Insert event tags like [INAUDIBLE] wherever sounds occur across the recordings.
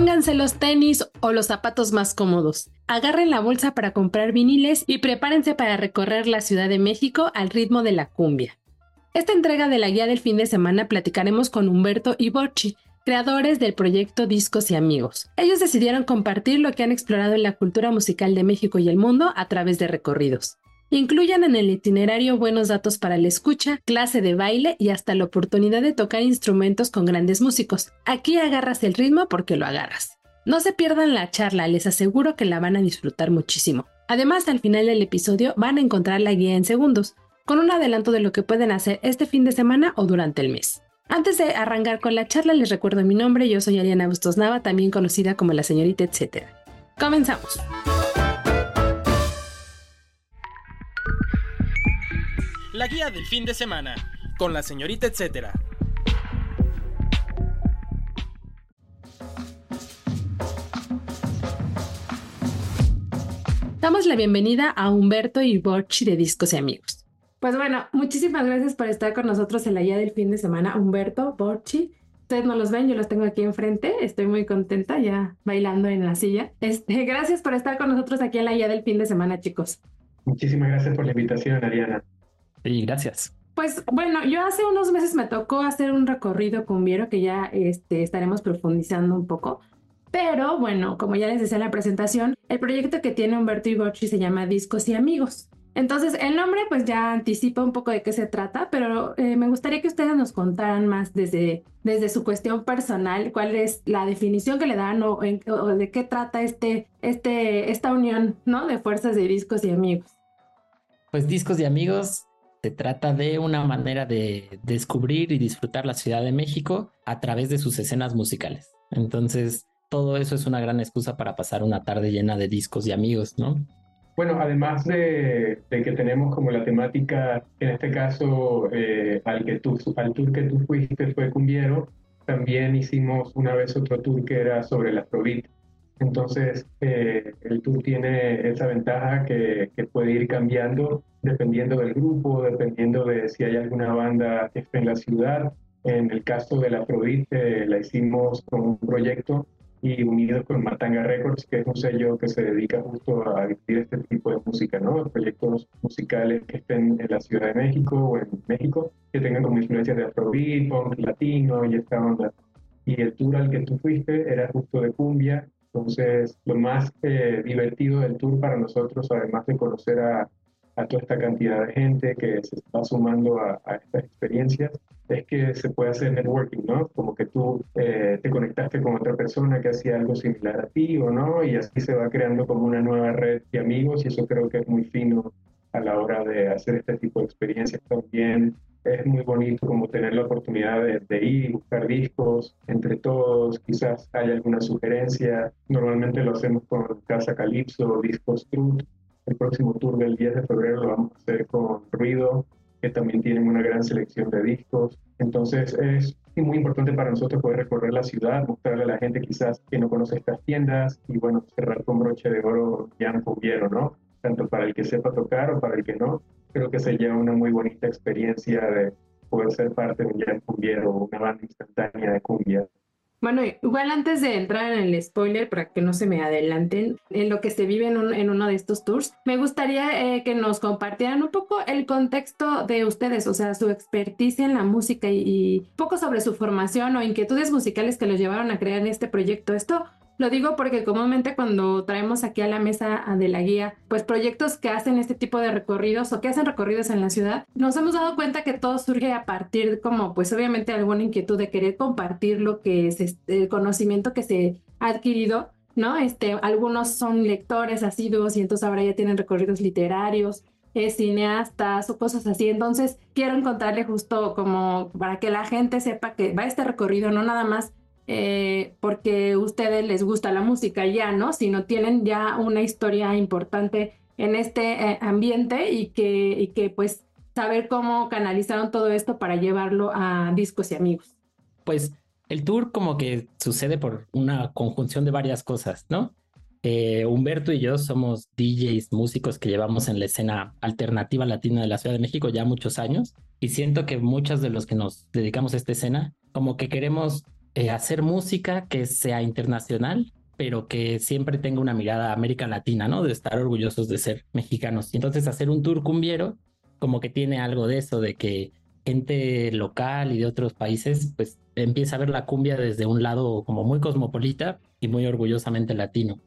Pónganse los tenis o los zapatos más cómodos. Agarren la bolsa para comprar viniles y prepárense para recorrer la Ciudad de México al ritmo de la cumbia. Esta entrega de la guía del fin de semana platicaremos con Humberto y Borchi, creadores del proyecto Discos y Amigos. Ellos decidieron compartir lo que han explorado en la cultura musical de México y el mundo a través de recorridos. Incluyan en el itinerario buenos datos para la escucha, clase de baile y hasta la oportunidad de tocar instrumentos con grandes músicos. Aquí agarras el ritmo porque lo agarras. No se pierdan la charla, les aseguro que la van a disfrutar muchísimo. Además, al final del episodio van a encontrar la guía en segundos, con un adelanto de lo que pueden hacer este fin de semana o durante el mes. Antes de arrancar con la charla, les recuerdo mi nombre, yo soy Ariana Bustos Nava, también conocida como la señorita etcétera. Comenzamos. La guía del fin de semana, con la señorita etcétera. Damos la bienvenida a Humberto y Borchi de Discos y Amigos. Pues bueno, muchísimas gracias por estar con nosotros en la guía del fin de semana. Humberto, Borchi, ustedes no los ven, yo los tengo aquí enfrente. Estoy muy contenta ya bailando en la silla. Este, [LAUGHS] gracias por estar con nosotros aquí en la guía del fin de semana, chicos. Muchísimas gracias por la invitación, Ariana. Sí, gracias. Pues bueno, yo hace unos meses me tocó hacer un recorrido con Viero que ya este, estaremos profundizando un poco. Pero bueno, como ya les decía en la presentación, el proyecto que tiene Humberto y Borchi se llama Discos y Amigos. Entonces, el nombre pues ya anticipa un poco de qué se trata, pero eh, me gustaría que ustedes nos contaran más desde, desde su cuestión personal, cuál es la definición que le dan o, en- o de qué trata este, este, esta unión ¿no? de fuerzas de discos y amigos. Pues Discos y Amigos se trata de una manera de descubrir y disfrutar la Ciudad de México a través de sus escenas musicales. Entonces, todo eso es una gran excusa para pasar una tarde llena de discos y amigos, ¿no? Bueno, además de, que tenemos como la temática, en este caso, eh, al, que tú, al tour que tú fuiste fue Cumbiero, también hicimos una vez otro tour que era sobre la Afrobeat. Entonces, eh, el tour tiene esa ventaja que, que puede ir cambiando dependiendo del grupo, dependiendo de si hay alguna banda que esté en la ciudad. En el caso de la Afrobeat, eh, la hicimos con un proyecto y unidos con Matanga Records, que es un sello que se dedica justo a difundir este tipo de música, ¿no? Proyectos musicales que estén en la Ciudad de México o en México, que tengan como influencias de Afrobeat, punk latino y esta onda. Y el tour al que tú fuiste era justo de cumbia, entonces lo más eh, divertido del tour para nosotros, además de conocer a, a toda esta cantidad de gente que se está sumando a, a estas experiencias, es que se puede hacer networking, ¿no? Como que tú eh, te conectaste con otra persona que hacía algo similar a ti o no, y así se va creando como una nueva red de amigos y eso creo que es muy fino a la hora de hacer este tipo de experiencias. También es muy bonito como tener la oportunidad de, ir y buscar discos entre todos, quizás haya alguna sugerencia. Normalmente lo hacemos con Casa Calypso, Discos Truth. El próximo tour del 10 de febrero lo vamos a hacer con Ruido, que también tienen una gran selección de discos. Entonces es muy importante para nosotros poder recorrer la ciudad, mostrarle a la gente quizás que no conoce estas tiendas y bueno, cerrar con broche de oro Jan Cubiero, ¿no? Tanto para el que sepa tocar o para el que no. Creo que se lleva una muy bonita experiencia de poder ser parte de un Jan Cubiero, una banda instantánea de cumbia. Bueno, igual antes de entrar en el spoiler, para que no se me adelanten en lo que se vive en, un- en uno de estos tours, me gustaría eh, que nos compartieran un poco el contexto de ustedes, o sea, su experticia en la música y, y un poco sobre su formación o inquietudes musicales que los llevaron a crear este proyecto. Esto lo digo porque comúnmente cuando traemos aquí a la mesa de la guía, pues proyectos que hacen este tipo de recorridos o que hacen recorridos en la ciudad, nos hemos dado cuenta que todo surge a partir de como, pues obviamente alguna inquietud de querer compartir lo que es este, el conocimiento que se ha adquirido, ¿no? Este, algunos son lectores asiduos y entonces ahora ya tienen recorridos literarios. cineastas o cosas así. Entonces, quiero encontrarle justo como para que la gente sepa que va este recorrido, no nada más eh, porque a ustedes les gusta la música ya, ¿no? Sino tienen ya una historia importante en este eh, ambiente y que, y que pues saber cómo canalizaron todo esto para llevarlo a discos y amigos. Pues el tour como que sucede por una conjunción de varias cosas, ¿no? Eh, Humberto y yo somos DJs, músicos que llevamos en la escena alternativa latina de la Ciudad de México ya muchos años y siento que muchos de los que nos dedicamos a esta escena como que queremos eh, hacer música que sea internacional pero que siempre tenga una mirada a América Latina, ¿no? De estar orgullosos de ser mexicanos. Y entonces hacer un tour cumbiero como que tiene algo de eso, de que gente local y de otros países pues empieza a ver la cumbia desde un lado como muy cosmopolita y muy orgullosamente latino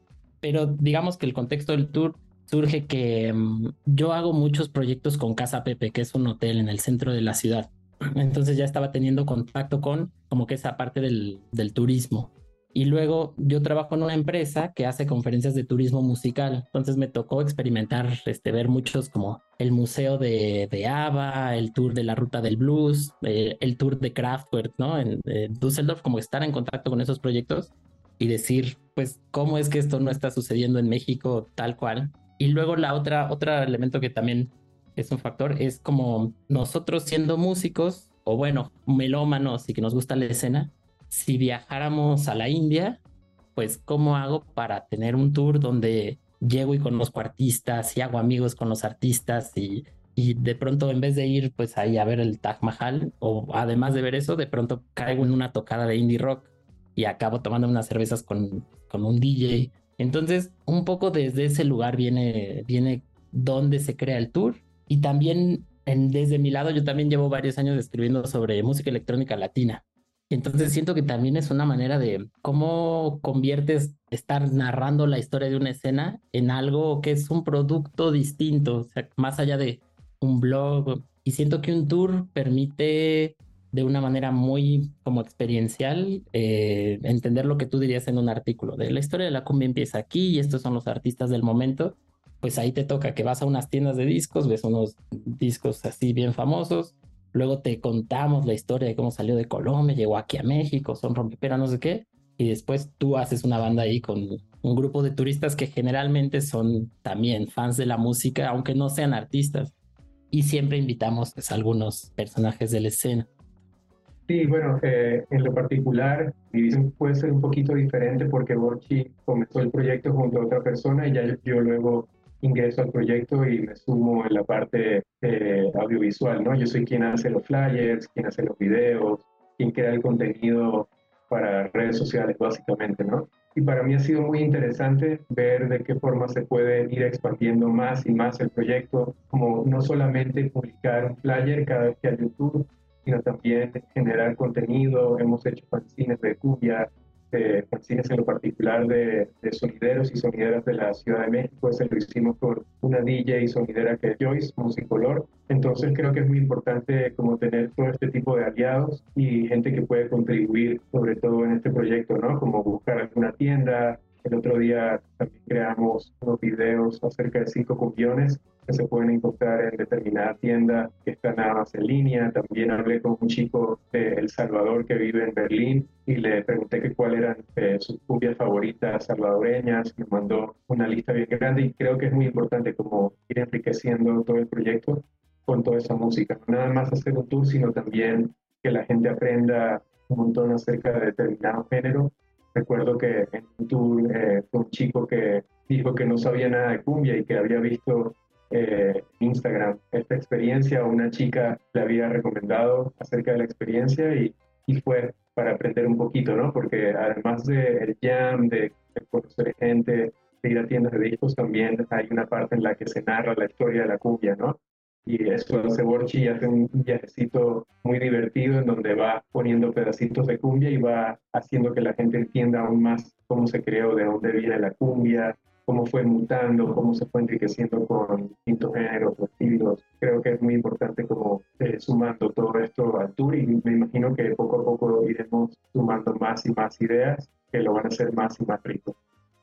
pero digamos que el contexto del tour surge que mm, yo hago muchos proyectos con Casa Pepe, que es un hotel en el centro de la ciudad. Entonces ya estaba teniendo contacto con como que esa parte del, turismo. Y luego yo trabajo en una empresa que hace conferencias de turismo musical. Entonces me tocó experimentar, este, ver muchos como el museo de, de ABBA, el tour de la ruta del blues, eh, el tour de Kraftwerk, ¿no? En, en Düsseldorf, como estar en contacto con esos proyectos y decir, pues, ¿cómo es que esto no está sucediendo en México tal cual? Y luego la otra, otro elemento que también es un factor es como nosotros siendo músicos o bueno, melómanos y que nos gusta la escena, si viajáramos a la India, pues ¿cómo hago para tener un tour donde llego y conozco artistas y hago amigos con los artistas y, y de pronto en vez de ir pues ahí a ver el Taj Mahal o además de ver eso, de pronto caigo en una tocada de indie rock y acabo tomando unas cervezas con, con un DJ. Entonces, un poco desde ese lugar viene, viene donde se crea el tour. Y también desde mi lado, yo también llevo varios años escribiendo sobre música electrónica latina. Entonces siento que también es una manera de cómo conviertes estar narrando la historia de una escena en algo que es un producto distinto, más allá de un blog. Y siento que un tour permite de una manera muy como experiencial eh, entender lo que tú dirías en un artículo. De la historia de la cumbia empieza aquí y estos son los artistas del momento. Pues ahí te toca que vas a unas tiendas de discos, ves unos discos así bien famosos, luego te contamos la historia de cómo salió de Colombia, llegó aquí a México, son rompepera, no sé qué, y después tú haces una banda ahí con un grupo de turistas que generalmente son también fans de la música, aunque no sean artistas. Y siempre invitamos pues, a algunos personajes de la escena. Sí, bueno, eh, en lo particular, mi visión puede ser un poquito diferente porque Borchi comenzó el proyecto junto a otra persona y ya yo, luego ingreso al proyecto y me sumo en la parte eh, audiovisual, ¿no? Yo soy quien hace los flyers, quien hace los videos, quien crea el contenido para redes sociales, básicamente, ¿no? Y para mí ha sido muy interesante ver de qué forma se puede ir expandiendo más y más el proyecto, como no solamente publicar un flyer cada vez que hay YouTube, sino también generar contenido. Hemos hecho fanzines de cumbia, eh, fanzines en lo particular de, de, sonideros y sonideras de la Ciudad de México. Ese lo hicimos por una DJ y sonidera que es Joyce, Musicolor. Entonces creo que es muy importante como tener todo este tipo de aliados y gente que puede contribuir sobre todo en este proyecto, ¿no? Como buscar alguna tienda, el otro día también creamos unos videos acerca de cinco cumbiones que se pueden encontrar en determinada tienda que están nada más en línea. También hablé con un chico de El Salvador que vive en Berlín y le pregunté que cuáles eran eh, sus cumbias favoritas salvadoreñas. Me mandó una lista bien grande y creo que es muy importante como ir enriqueciendo todo el proyecto con toda esa música. No nada más hacer un tour, sino también que la gente aprenda un montón acerca de determinado género Recuerdo que en un tour eh, fue un chico que dijo que no sabía nada de cumbia y que había visto eh, Instagram esta experiencia. Una chica le había recomendado acerca de la experiencia y, fue para aprender un poquito, ¿no? Porque además del jam, de, de conocer gente, de ir a tiendas de discos, también hay una parte en la que se narra la historia de la cumbia, ¿no? y eso hace Borchi y hace un viajecito muy divertido en donde va poniendo pedacitos de cumbia y va haciendo que la gente entienda aún más cómo se creó, de dónde viene la cumbia, cómo fue mutando, cómo se fue enriqueciendo con distintos géneros o estilos. Creo que es muy importante como eh, sumando todo esto al tour y me imagino que poco a poco iremos sumando más y más ideas que lo van a hacer más y más rico.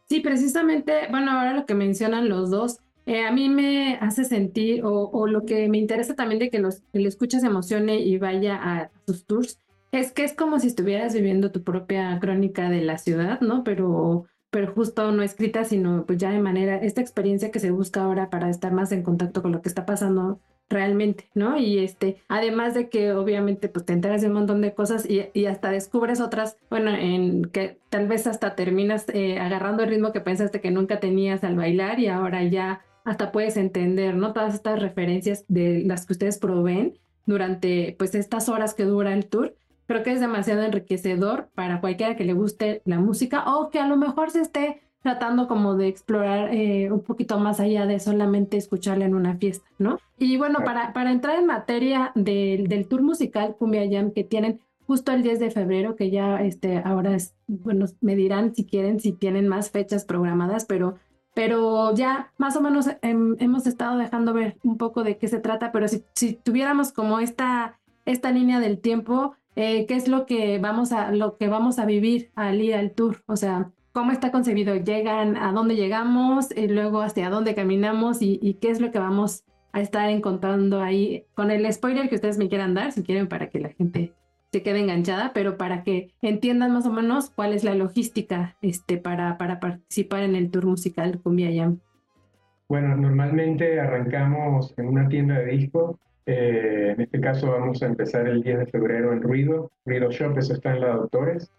Sí, precisamente, bueno, ahora lo que mencionan los dos, eh, a mí me hace sentir, o, o, lo que me interesa también de que, los, que le escuchas emocione y vaya a sus tours, es que es como si estuvieras viviendo tu propia crónica de la ciudad, ¿no? Pero, pero justo no escrita, sino pues ya de manera, esta experiencia que se busca ahora para estar más en contacto con lo que está pasando realmente, ¿no? Y este, además de que obviamente pues te enteras de un montón de cosas y, y hasta descubres otras, bueno, en que tal vez hasta terminas eh, agarrando el ritmo que pensaste que nunca tenías al bailar y ahora ya hasta puedes entender, ¿no? Todas estas referencias de las que ustedes proveen durante pues estas horas que dura el tour creo que es demasiado enriquecedor para cualquiera que le guste la música o que a lo mejor se esté tratando como de explorar eh, un poquito más allá de solamente escucharla en una fiesta, ¿no? Y bueno, para, para entrar en materia del, del tour musical Cumbia Jam que tienen justo el 10 de febrero, que ya este, ahora es, bueno, me dirán si quieren, si tienen más fechas programadas, pero, pero ya más o menos hemos estado dejando ver un poco de qué se trata, pero si, si tuviéramos como esta, esta línea del tiempo, eh, qué es lo que vamos a lo que vamos a vivir al ir al tour, o sea, cómo está concebido, llegan, a dónde llegamos, y luego hacia dónde caminamos y, y, qué es lo que vamos a estar encontrando ahí con el spoiler que ustedes me quieran dar, si quieren, para que la gente se quede enganchada, pero para que entiendan más o menos cuál es la logística este, para, para participar en el tour musical Cumbia Jam. Bueno, normalmente arrancamos en una tienda de discos eh, en este caso vamos a empezar el 10 de febrero en Ruido, Ruido Shop, eso está en la Doctores.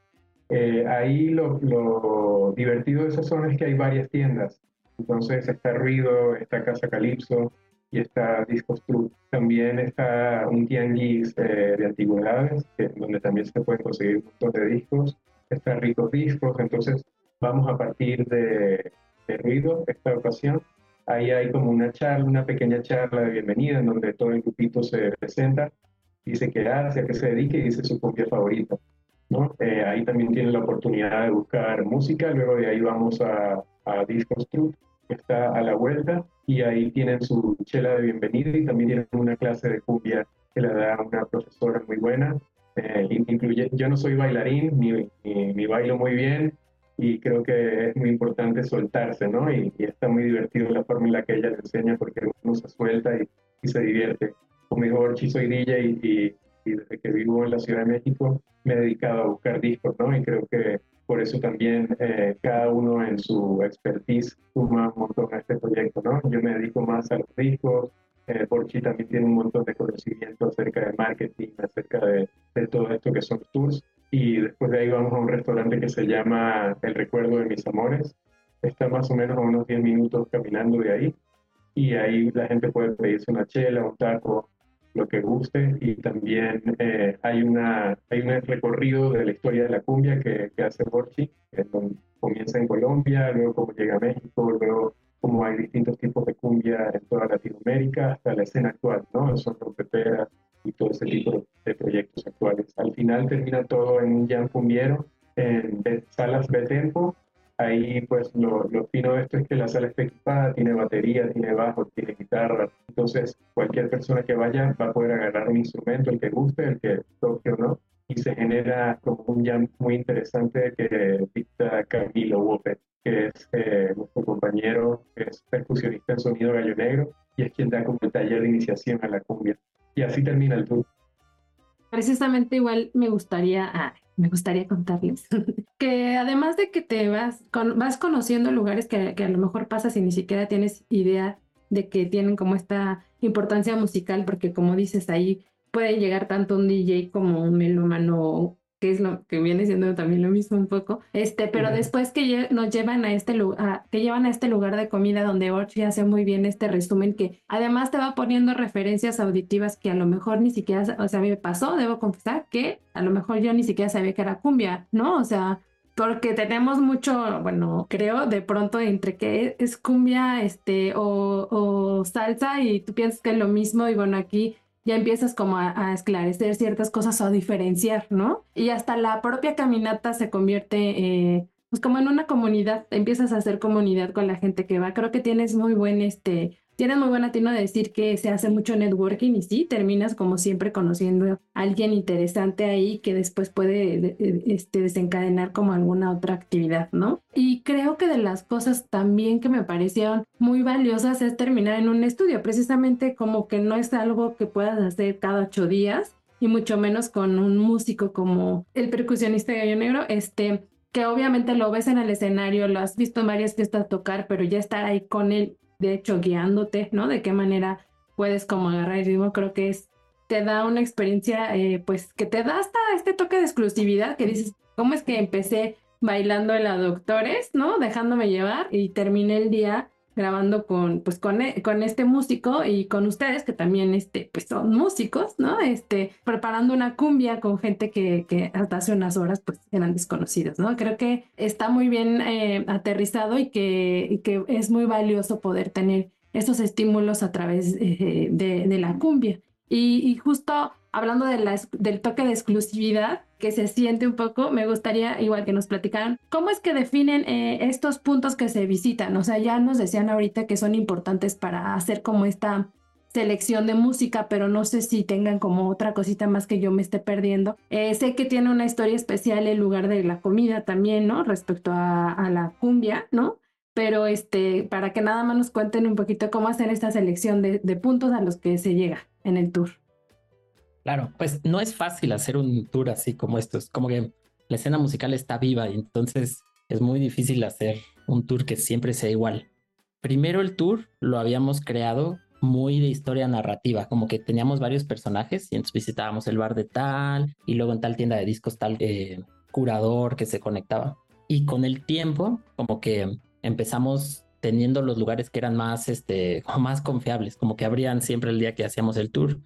Eh, ahí lo, divertido de esa zona es que hay varias tiendas. Entonces está Ruido, está Casa Calipso y está Discos True. También está un tianguis eh, de antigüedades, donde también se pueden conseguir un montón de discos. Está Ricos Discos, entonces vamos a partir de Ruido esta ocasión Ahí hay como una charla, una pequeña charla de bienvenida en donde todo el grupito se presenta, dice qué hace, a qué se dedica y dice su copia favorita. ¿no? Eh, ahí también tienen la oportunidad de buscar música, luego de ahí vamos a, a Discos Truth, que está a la vuelta, y ahí tienen su chela de bienvenida y también tienen una clase de cumbia que la da una profesora muy buena. Eh, incluye, yo no soy bailarín, ni, ni, ni bailo muy bien, y creo que es muy importante soltarse, ¿no? Y, está muy divertido la forma en la que ella le enseña porque uno se suelta y, y se divierte. Como dijo Orchi, soy DJ y, y, desde que vivo en la Ciudad de México me he dedicado a buscar discos, ¿no? Y creo que por eso también eh, cada uno en su expertise suma un montón a este proyecto, ¿no? Yo me dedico más a los discos, eh, también tiene un montón de conocimiento acerca de marketing, acerca de, de todo esto que son tours y después de ahí vamos a un restaurante que se llama El Recuerdo de Mis Amores. Está más o menos a unos 10 minutos caminando de ahí y ahí la gente puede pedirse una chela, un taco, lo que guste y también eh, hay, una, hay un recorrido de la historia de la cumbia que, que hace Borchi, que comienza en Colombia, luego cómo llega a México, luego cómo hay distintos tipos de cumbia en toda Latinoamérica hasta la escena actual, ¿no? Son trompeteras, y todo ese tipo de proyectos actuales. Al final termina todo en un jam cumbiero, en salas de tempo. Ahí pues lo, lo fino de esto es que la sala está equipada, tiene batería, tiene bajo, tiene guitarra. Entonces cualquier persona que vaya va a poder agarrar un instrumento, el que guste, el que toque o no. Y se genera como un jam muy interesante que dicta Camilo Wopet, que es eh, nuestro compañero, que es percusionista en sonido gallo negro y es quien da como el taller de iniciación a la cumbia y así termina el tour. Precisamente igual me gustaría, ah, me gustaría contarles [LAUGHS] que además de que te vas, vas conociendo lugares que, que a lo mejor pasas y ni siquiera tienes idea de que tienen como esta importancia musical, porque como dices ahí puede llegar tanto un DJ como un melómano que es lo que viene siendo también lo mismo un poco, este, pero después que nos llevan a este lugar, que llevan a este lugar de comida donde Orchi hace muy bien este resumen que además te va poniendo referencias auditivas que a lo mejor ni siquiera, o sea, a mí me pasó, debo confesar que a lo mejor yo ni siquiera sabía que era cumbia, ¿no? O sea, porque tenemos mucho, bueno, creo de pronto entre que es cumbia, este, o, o salsa y tú piensas que es lo mismo y bueno, aquí ya empiezas como a, esclarecer ciertas cosas o a diferenciar, ¿no? Y hasta la propia caminata se convierte eh, pues como en una comunidad, empiezas a hacer comunidad con la gente que va. Creo que tienes muy buen, este, tienes muy buen atino de decir que se hace mucho networking y sí, terminas como siempre conociendo a alguien interesante ahí que después puede este, desencadenar como alguna otra actividad, ¿no? Y creo que de las cosas también que me parecieron muy valiosas es terminar en un estudio, precisamente como que no es algo que puedas hacer cada ocho días y mucho menos con un músico como el percusionista Gallo Negro, este, que obviamente lo ves en el escenario, lo has visto en varias fiestas tocar, pero ya estar ahí con él, de hecho, guiándote, ¿no? De qué manera puedes como agarrar el ritmo, creo que es, te da una experiencia, eh, pues, que te da hasta este toque de exclusividad, que dices, ¿cómo es que empecé bailando en la Doctores, ¿no? Dejándome llevar y terminé el día grabando con, pues, con, e, con, este músico y con ustedes, que también, este, pues, son músicos, ¿no? Este, preparando una cumbia con gente que, que hasta hace unas horas, pues, eran desconocidos, ¿no? Creo que está muy bien eh, aterrizado y que, que es muy valioso poder tener esos estímulos a través eh, de, de, la cumbia. Y, y justo hablando de la, del toque de exclusividad que se siente un poco, me gustaría igual que nos platicaran cómo es que definen eh, estos puntos que se visitan. O sea, ya nos decían ahorita que son importantes para hacer como esta selección de música, pero no sé si tengan como otra cosita más que yo me esté perdiendo. Eh, sé que tiene una historia especial el lugar de la comida también, ¿no? Respecto a, a la cumbia, ¿no? Pero este, para que nada más nos cuenten un poquito cómo hacen esta selección de, de puntos a los que se llega en el tour. Claro, pues no es fácil hacer un tour así como estos, como que la escena musical está viva y entonces es muy difícil hacer un tour que siempre sea igual. Primero el tour lo habíamos creado muy de historia narrativa, como que teníamos varios personajes y entonces visitábamos el bar de tal y luego en tal tienda de discos tal eh, curador que se conectaba. Y con el tiempo, como que empezamos teniendo los lugares que eran más, este, [LAUGHS] más confiables, como que abrían siempre el día que hacíamos el tour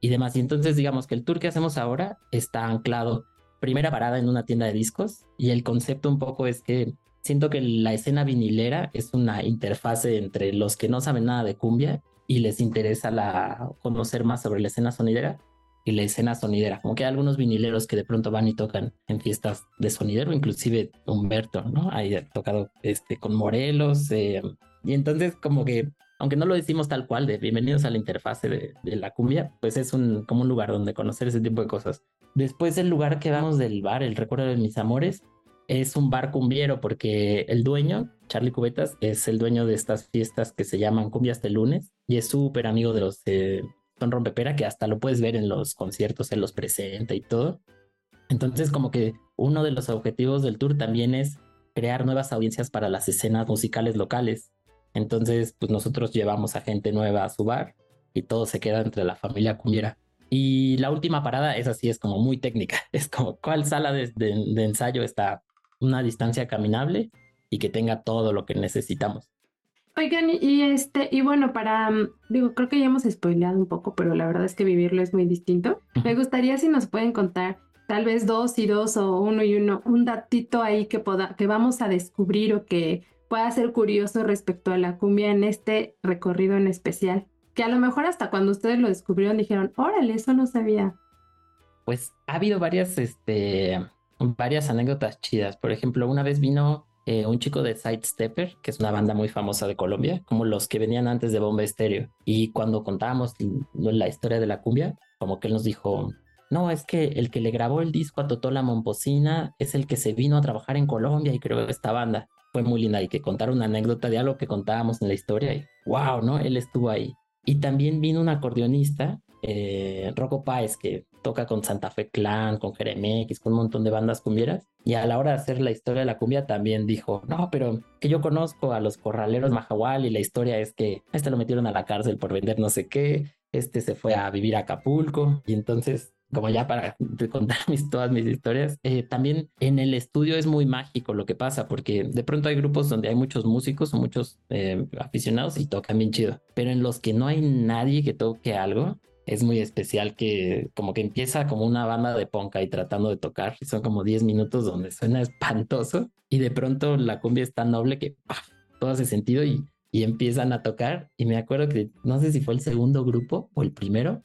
y demás. Y entonces digamos que el tour que hacemos ahora está anclado primera parada en una tienda de discos y el concepto un poco es que siento que la escena vinilera es una interfase entre los que no saben nada de cumbia y les interesa la, conocer más sobre la escena sonidera y la escena sonidera. Como que hay algunos vinileros que de pronto van y tocan en fiestas de sonidero, inclusive Humberto, ¿no? Ahí ha tocado este, con Morelos. Eh, y entonces como que aunque no lo decimos tal cual, de bienvenidos a la interfase de, la cumbia, pues es un, como un lugar donde conocer ese tipo de cosas. Después el lugar que vamos del bar, el recuerdo de mis amores, es un bar cumbiero porque el dueño, Charlie Cubetas, es el dueño de estas fiestas que se llaman Cumbias de Lunes y es súper amigo de los de Son Rompepera, que hasta lo puedes ver en los conciertos, él los presenta y todo. Entonces como que uno de los objetivos del tour también es crear nuevas audiencias para las escenas musicales locales entonces, pues nosotros llevamos a gente nueva a su bar y todo se queda entre la familia cumbiera. Y la última parada es así, es como muy técnica. [LAUGHS] Es como cuál sala de, ensayo está una distancia caminable y que tenga todo lo que necesitamos. Oigan, y este, y bueno, para, mm, digo, creo que ya hemos spoileado un poco, pero la verdad es que vivirlo es muy distinto. Me gustaría si nos pueden contar tal vez dos y dos o uno y uno, un datito ahí que, poda, que vamos a descubrir o que pueda ser curioso respecto a la cumbia en este recorrido en especial. Que a lo mejor hasta cuando ustedes lo descubrieron dijeron, órale, eso no sabía. Pues ha habido varias, este, varias anécdotas chidas. Por ejemplo, una vez vino eh, un chico de Sidestepper, que es una banda muy famosa de Colombia, como los que venían antes de Bomba Estéreo. Y cuando contábamos la historia de la cumbia, como que él nos dijo, no, es que el que le grabó el disco a Totola Momposina es el que se vino a trabajar en Colombia y creó esta banda fue muy linda y que contar una anécdota de algo que contábamos en la historia y wow, ¿no? Él estuvo ahí. Y también vino un acordeonista, eh, Rocco Páez, que toca con Santa Fe Clan, con Jeremex, con un montón de bandas cumbieras. Y a la hora de hacer la historia de la cumbia también dijo, no, pero que yo conozco a los corraleros Mahahual y la historia es que este lo metieron a la cárcel por vender no sé qué, este se fue a vivir a Acapulco y entonces como ya para [LAUGHS] contar mis, todas mis historias, eh, también en el estudio es muy mágico lo que pasa, porque de pronto hay grupos donde hay muchos músicos o muchos eh, aficionados y tocan bien chido, pero en los que no hay nadie que toque algo, es muy especial que como que empieza como una banda de punk ahí tratando de tocar, y son como 10 minutos donde suena espantoso y de pronto la cumbia es tan noble que todo hace sentido y, y empiezan a tocar y me acuerdo que no sé si fue el segundo grupo o el primero,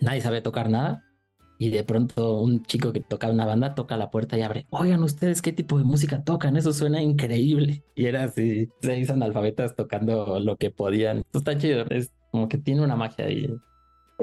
nadie sabe tocar nada y de pronto un chico que tocaba una banda toca la puerta y abre, oigan ustedes qué tipo de música tocan, eso suena increíble. [LAUGHS] Y era así, seis analfabetas tocando lo que podían. Esto está chido, es como que tiene una magia ahí.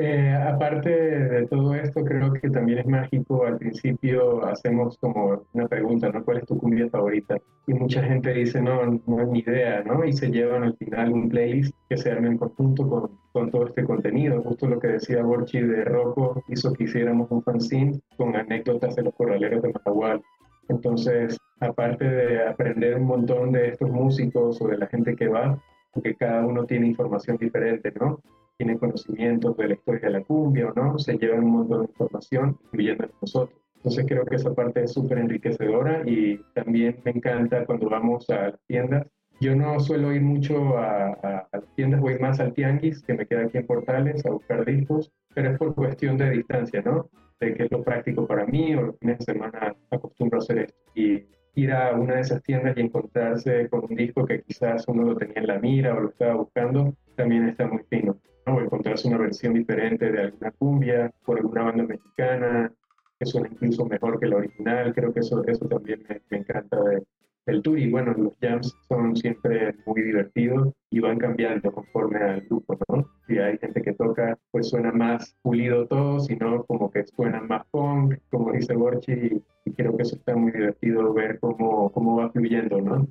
Eh, aparte de todo esto, creo que también es mágico. Al principio hacemos como una pregunta, ¿no? ¿Cuál es tu cumbia favorita? Y mucha gente dice, no, no es ni idea, ¿no? Y se llevan al final un playlist que se arma en conjunto con, todo este contenido. Justo lo que decía Borchi de Rocco hizo que hiciéramos un fanzine con anécdotas de los corraleros de Matagual. Entonces, aparte de aprender un montón de estos músicos o de la gente que va, porque cada uno tiene información diferente, ¿no? Tiene conocimientos de la historia de la cumbia o no, se llevan un montón de información, incluyendo nosotros. Entonces creo que esa parte es súper enriquecedora y también me encanta cuando vamos a las tiendas. Yo no suelo ir mucho a, a, a las tiendas, voy más al Tianguis, que me queda aquí en Portales, a buscar discos, pero es por cuestión de distancia, ¿no? De que es lo práctico para mí o los fines de semana acostumbro a hacer esto. Y ir a una de esas tiendas y encontrarse con un disco que quizás uno lo tenía en la mira o lo estaba buscando, también está muy fino. Encontrarse una versión diferente de alguna cumbia por alguna banda mexicana que suena incluso mejor que la original. Creo que eso, eso también me, encanta de, del tour. Y bueno, los jams son siempre muy divertidos y van cambiando conforme al grupo, ¿no? Si hay gente que toca, pues suena más pulido todo, sino como que suena más punk, como dice Borchi, y, y creo que eso está muy divertido ver cómo, cómo va fluyendo, ¿no?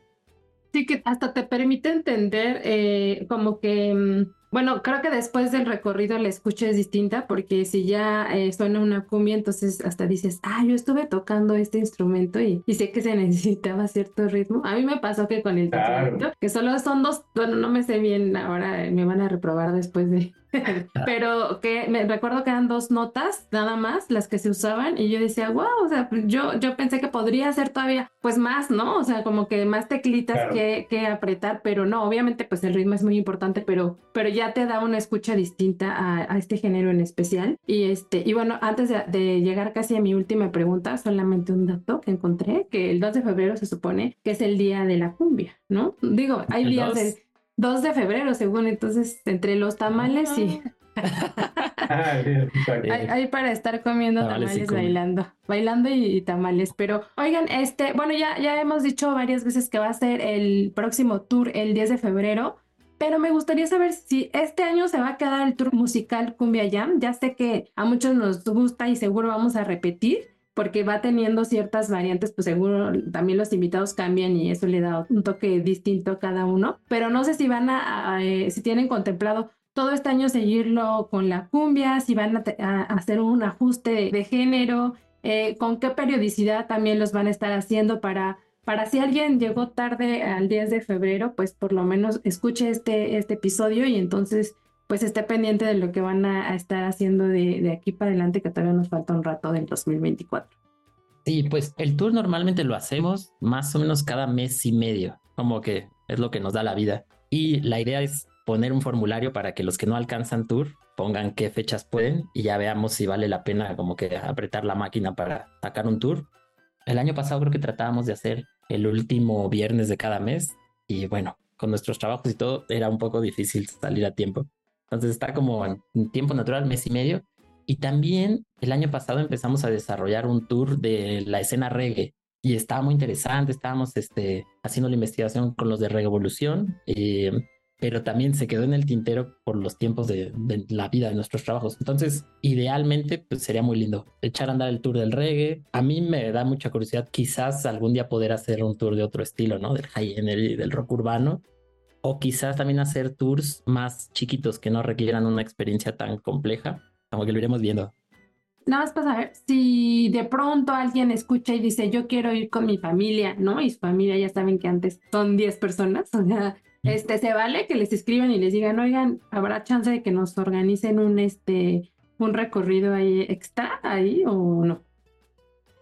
Sí, que hasta te permite entender eh, como que, mm, bueno, creo que después del recorrido la escucha es distinta porque si ya eh, suena una cumbia, entonces hasta dices, ah, yo estuve tocando este instrumento y, y sé que se [LAUGHS] necesitaba cierto ritmo. A mí me pasó que con el Claro. que solo son dos, bueno, no me sé bien, ahora eh, me van a reprobar después de... [LAUGHS] Pero que me recuerdo que eran dos notas nada más las que se usaban y yo decía, wow, o sea, yo, yo pensé que podría ser todavía pues más, ¿no? O sea, como que más teclitas Claro. que, que apretar, pero no, obviamente pues el ritmo es muy importante, pero, pero ya te da una escucha distinta a, a este género en especial. Y este, y bueno, antes de, de llegar casi a mi última pregunta, solamente un dato que encontré, que el 2 de febrero se supone que es el día de la cumbia, ¿no? Digo, hay ¿El días 2? de 2 de febrero, según, entonces entre los tamales y... [LAUGHS] Ah, exacto. Hay, hay para estar comiendo Tamales tamales, y bailando, bailando y, y tamales. Pero, oigan, este, bueno, ya, ya hemos dicho varias veces que va a ser el próximo tour el 10 de febrero, pero me gustaría saber si este año se va a quedar el tour musical Cumbia Jam. Ya sé que a muchos nos gusta y seguro vamos a repetir. Porque va teniendo ciertas variantes, pues seguro también los invitados cambian y eso le da un toque distinto a cada uno. Pero no sé si van a, eh, si tienen contemplado todo este año seguirlo con la cumbia, si van a hacer un ajuste de género, eh, con qué periodicidad también los van a estar haciendo para, para si alguien llegó tarde al 10 de febrero, pues por lo menos escuche este, este episodio y entonces pues esté pendiente de lo que van a, a estar haciendo de, de aquí para adelante, que todavía nos falta un rato del 2024. Sí, pues el tour normalmente lo hacemos más o menos cada mes y medio, como que es lo que nos da la vida. Y la idea es poner un formulario para que los que no alcanzan tour pongan qué fechas pueden y ya veamos si vale la pena como que apretar la máquina para sacar un tour. El año pasado creo que tratábamos de hacer el último viernes de cada mes y bueno, con nuestros trabajos y todo era un poco difícil salir a tiempo. Entonces está como en tiempo natural, mes y medio. Y también el año pasado empezamos a desarrollar un tour de la escena reggae y estaba muy interesante. Estábamos este, haciendo la investigación con los de Revolución, eh, pero también se quedó en el tintero por los tiempos de, de la vida de nuestros trabajos. Entonces, idealmente, pues sería muy lindo echar a andar el tour del reggae. A mí me da mucha curiosidad, quizás algún día poder hacer un tour de otro estilo, ¿no? Del high energy, del rock urbano. O quizás también hacer tours más chiquitos que no requieran una experiencia tan compleja. Como que lo iremos viendo. Nada más para saber si de pronto alguien escucha y dice, yo quiero ir con mi familia, ¿no? Y su familia ya saben que antes son 10 personas, [LAUGHS] o sea, este, se vale que les escriban y les digan, oigan, ¿habrá chance de que nos organicen un, este, un recorrido ahí extra ahí o no?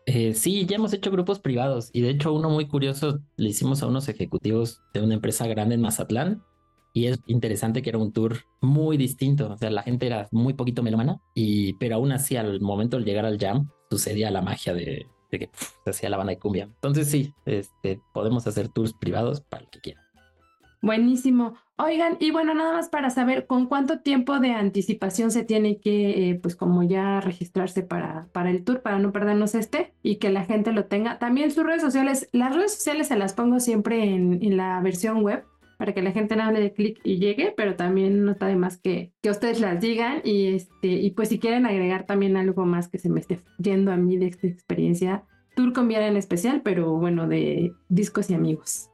Eh, sí, ya hemos hecho grupos privados y de hecho uno muy curioso le hicimos a unos ejecutivos de una empresa grande en Mazatlán y es interesante que era un tour muy distinto, o sea, la gente era muy poquito melomana y pero aún así al momento de llegar al jam sucedía la magia de, de que se hacía la banda de cumbia. Entonces sí, este, podemos hacer tours privados para el que quiera. Buenísimo. Oigan, y bueno, nada más para saber con cuánto tiempo de anticipación se tiene que, eh, pues como ya registrarse para, para el tour, para no perdernos este y que la gente lo tenga. También sus redes sociales, las redes sociales se las pongo siempre en, la versión web para que la gente no hable de clic y llegue, pero también no está de más que, que ustedes las digan y, este, y pues si quieren agregar también algo más que se me esté yendo a mí de esta experiencia, Tour con en especial, pero bueno, de discos y amigos.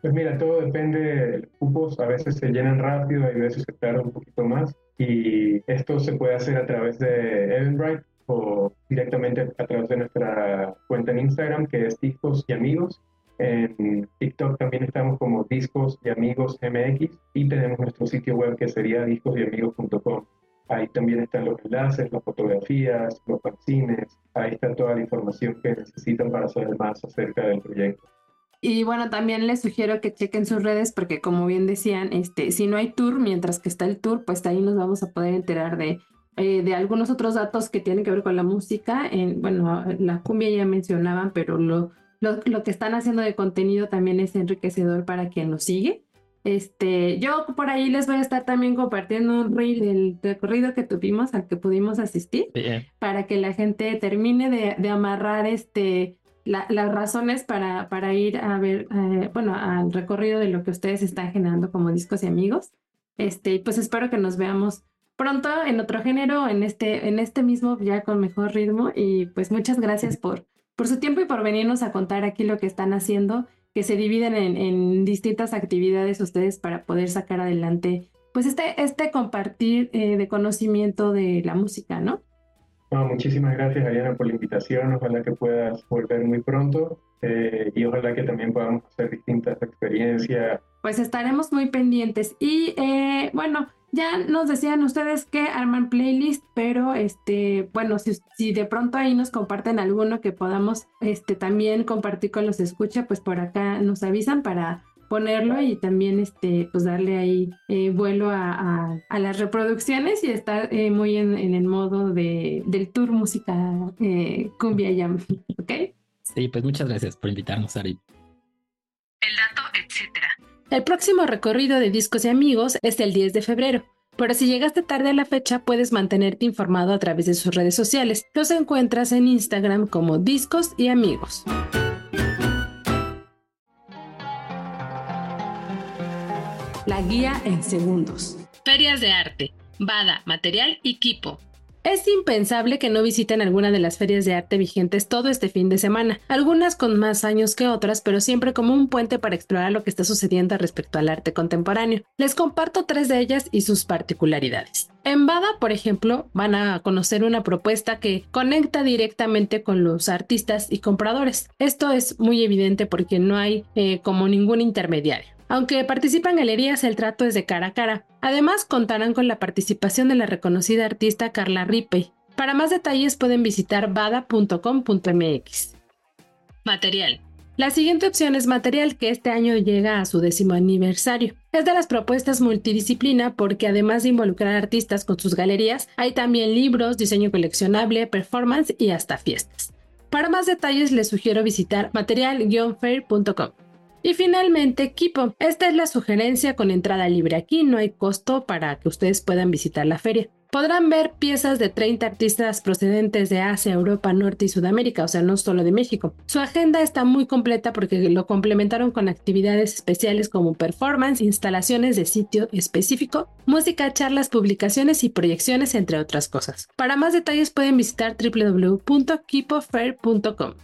Pues mira, todo depende de cupos, a veces se llenan rápido, hay veces se tarda un poquito más y esto se puede hacer a través de Eventbrite o directamente a través de nuestra cuenta en Instagram que es Discos y Amigos. En TikTok también estamos como Discos y Amigos MX y tenemos nuestro sitio web que sería discosyamigos.com. Ahí también están los enlaces, las fotografías, los fanzines, ahí está toda la información que necesitan para saber más acerca del proyecto. Y bueno, también les sugiero que chequen sus redes porque como bien decían, este, si no hay tour, mientras que está el tour, pues ahí nos vamos a poder enterar de, eh, de algunos otros datos que tienen que ver con la música. En, bueno, la cumbia ya mencionaban, pero lo, lo, lo, que están haciendo de contenido también es enriquecedor para quien nos sigue. Este, yo por ahí les voy a estar también compartiendo un reel del recorrido que tuvimos al que pudimos asistir para que la gente termine de, de amarrar este las razones para, para ir a ver, eh, bueno, al recorrido de lo que ustedes están generando como discos y amigos. Este, pues espero que nos veamos pronto en otro género, en este, en este mismo ya con mejor ritmo. Y pues muchas gracias por, por su tiempo y por venirnos a contar aquí lo que están haciendo, que se dividen en, distintas actividades ustedes para poder sacar adelante, pues este, este compartir eh, de conocimiento de la música, ¿no? Muchísimas gracias, Ariana, por la invitación. Ojalá que puedas volver muy pronto eh, y ojalá que también podamos hacer distintas experiencias. Pues estaremos muy pendientes. Y eh, bueno, ya nos decían ustedes que arman playlist, pero este, bueno, si, si, de pronto ahí nos comparten alguno que podamos este, también compartir con los escucha, pues por acá nos avisan para ponerlo y también este, pues darle ahí eh, vuelo a, a, las reproducciones y estar eh, muy en, en, el modo de, del tour música eh, cumbia jam, ¿ok? Sí, pues muchas gracias por invitarnos, Ari. El dato, etcétera. El próximo recorrido de discos y amigos es el 10 de febrero. Pero si llegaste tarde a la fecha, puedes mantenerte informado a través de sus redes sociales. Los encuentras en Instagram como Discos y Amigos. La guía en segundos. Ferias de arte, Bada, material y equipo. Es impensable que no visiten alguna de las ferias de arte vigentes todo este fin de semana, algunas con más años que otras, pero siempre como un puente para explorar lo que está sucediendo respecto al arte contemporáneo. Les comparto tres de ellas y sus particularidades. En Bada, por ejemplo, van a conocer una propuesta que conecta directamente con los artistas y compradores. Esto es muy evidente porque no hay eh, como ningún intermediario. Aunque participan galerías, el trato es de cara a cara. Además, contarán con la participación de la reconocida artista Carla Rippey. Para más detalles pueden visitar bada.com.mx. Material. La siguiente opción es material que este año llega a su décimo aniversario. Es de las propuestas multidisciplina porque además de involucrar artistas con sus galerías, hay también libros, diseño coleccionable, performance y hasta fiestas. Para más detalles les sugiero visitar material-fair.com. Y finalmente, Equipo. Esta es la sugerencia con entrada libre. Aquí no hay costo para que ustedes puedan visitar la feria. Podrán ver piezas de 30 artistas procedentes de Asia, Europa, Norte y Sudamérica, o sea, no solo de México. Su agenda está muy completa porque lo complementaron con actividades especiales como performance, instalaciones de sitio específico, música, charlas, publicaciones y proyecciones, entre otras cosas. Para más detalles pueden visitar www.keepofair.com.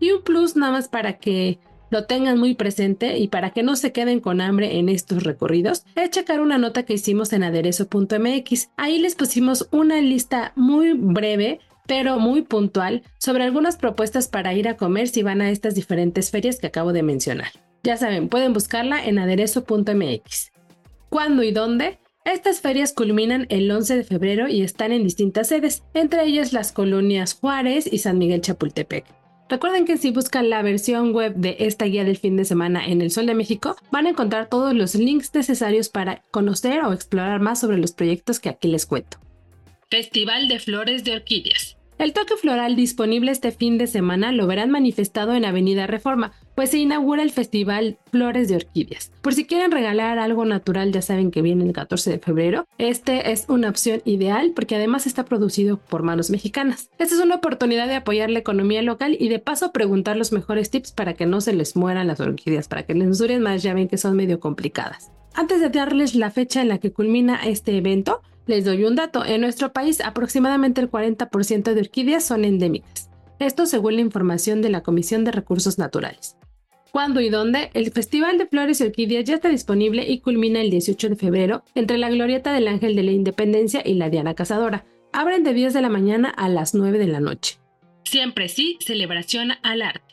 Y un plus nada más para que lo tengan muy presente y para que no se queden con hambre en estos recorridos, es checar una nota que hicimos en aderezo.mx. Ahí les pusimos una lista muy breve pero muy puntual sobre algunas propuestas para ir a comer si van a estas diferentes ferias que acabo de mencionar. Ya saben, pueden buscarla en aderezo.mx. ¿Cuándo y dónde? Estas ferias culminan el 11 de febrero y están en distintas sedes, entre ellas las colonias Juárez y San Miguel Chapultepec. Recuerden que si buscan la versión web de esta guía del fin de semana en el Sol de México, van a encontrar todos los links necesarios para conocer o explorar más sobre los proyectos que aquí les cuento. Festival de Flores de Orquídeas. El toque floral disponible este fin de semana lo verán manifestado en Avenida Reforma, pues se inaugura el Festival Flores de Orquídeas. Por si quieren regalar algo natural, ya saben que viene el 14 de febrero, este es una opción ideal porque además está producido por manos mexicanas. Esta es una oportunidad de apoyar la economía local y de paso preguntar los mejores tips para que no se les mueran las orquídeas, para que les duren más, ya ven que son medio complicadas. Antes de darles la fecha en la que culmina este evento, les doy un dato. En nuestro país, aproximadamente el 40% de orquídeas son endémicas. Esto según la información de la Comisión de Recursos Naturales. ¿Cuándo y dónde? El Festival de Flores y Orquídeas ya está disponible y culmina el 18 de febrero entre la Glorieta del Ángel de la Independencia y la Diana Cazadora. Abren de 10 de la mañana a las 9 de la noche. Siempre sí, celebración al arte.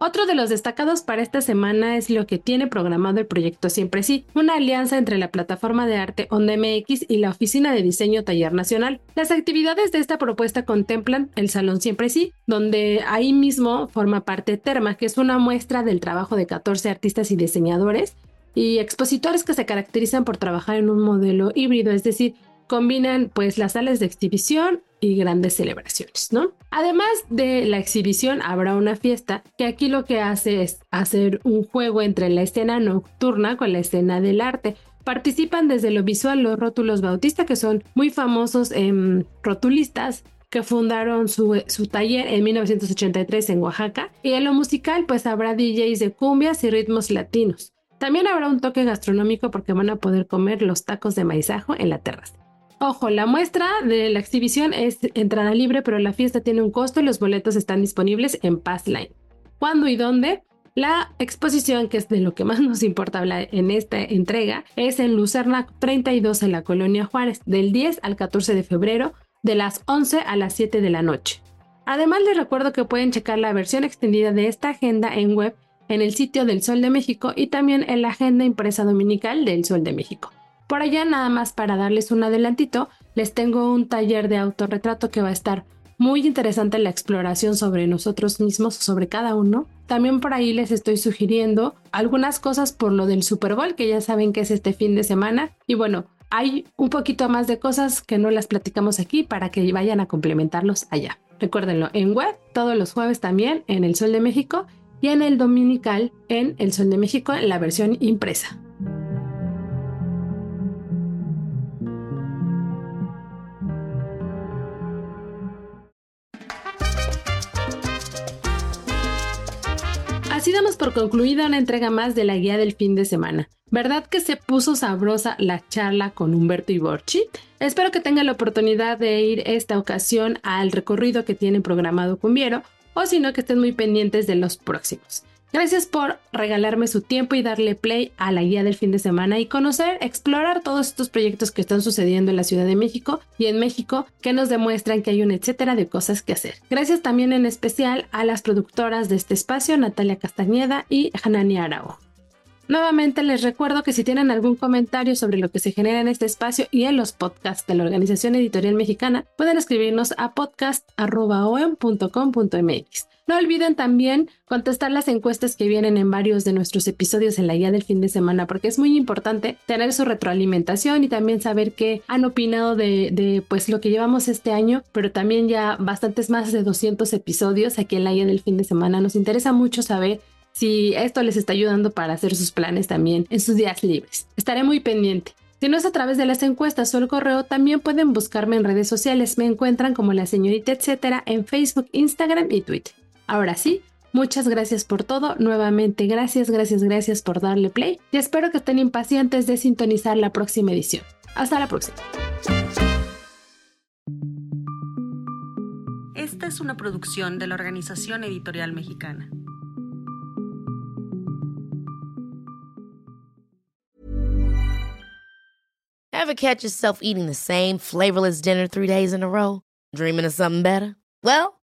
Otro de los destacados para esta semana es lo que tiene programado el proyecto Siempre Sí, una alianza entre la plataforma de arte Onda MX y la Oficina de Diseño Taller Nacional. Las actividades de esta propuesta contemplan el Salón Siempre Sí, donde ahí mismo forma parte Terma, que es una muestra del trabajo de 14 artistas y diseñadores y expositores que se caracterizan por trabajar en un modelo híbrido, es decir, combinan pues las salas de exhibición y grandes celebraciones, ¿no? Además de la exhibición habrá una fiesta que aquí lo que hace es hacer un juego entre la escena nocturna con la escena del arte. Participan desde lo visual los rótulos Bautista que son muy famosos en rotulistas que fundaron su, su, taller en 1983 en Oaxaca. Y en lo musical, pues habrá DJs de cumbias y ritmos latinos. También habrá un toque gastronómico porque van a poder comer los tacos de maizajo en la terraza. Ojo, la muestra de la exhibición es entrada libre, pero la fiesta tiene un costo y los boletos están disponibles en Passline. ¿Cuándo y dónde? La exposición, que es de lo que más [LAUGHS] nos importa hablar en esta entrega, es en Lucerna 32 en la Colonia Juárez, del 10 al 14 de febrero, de las 11 a las 7 de la noche. Además, les recuerdo que pueden checar la versión extendida de esta agenda en web en el sitio del Sol de México y también en la agenda impresa dominical del Sol de México. Por allá nada más para darles un adelantito, les tengo un taller de autorretrato que va a estar muy interesante la exploración sobre nosotros mismos, sobre cada uno. También por ahí les estoy sugiriendo algunas cosas por lo del Super Bowl, que ya saben que es este fin de semana. Y bueno, hay un poquito más de cosas que no las platicamos aquí para que vayan a complementarlos allá. Recuérdenlo en web, todos los jueves también en El Sol de México y en el Dominical en El Sol de México en la versión impresa. Así damos por concluida una entrega más de la guía del fin de semana. ¿Verdad que se puso sabrosa la charla con Humberto y Borchi? Espero que tengan la oportunidad de ir esta ocasión al recorrido que tiene programado Cumbiero o si no que estén muy pendientes de los próximos. Gracias por regalarme su tiempo y darle play a la guía del fin de semana y conocer, explorar todos estos proyectos que están sucediendo en la Ciudad de México y en México que nos demuestran que hay un etcétera de cosas que hacer. Gracias también en especial a las productoras de este espacio, Natalia Castañeda y Hanani Arao. Nuevamente les recuerdo que si tienen algún comentario sobre lo que se genera en este espacio y en los podcasts de la Organización Editorial Mexicana, pueden escribirnos a podcast.com.mx. No olviden también contestar las encuestas que vienen en varios de nuestros episodios en la guía del fin de semana, porque es muy importante tener su retroalimentación y también saber qué han opinado de, de pues lo que llevamos este año, pero también ya bastantes más de 200 episodios aquí en la guía del fin de semana. Nos interesa mucho saber si esto les está ayudando para hacer sus planes también en sus días libres. Estaré muy pendiente. Si no es a través de las encuestas o el correo, también pueden buscarme en redes sociales. Me encuentran como la señorita etcétera en Facebook, Instagram y Twitter. Ahora sí, muchas gracias por todo. Nuevamente, gracias, gracias, gracias por darle play y espero que estén impacientes de sintonizar la próxima edición. Hasta la próxima. Esta es una producción de la Organización Editorial Mexicana. Ever catch yourself eating the same flavorless dinner three days in a row? Dreaming of something better? Well,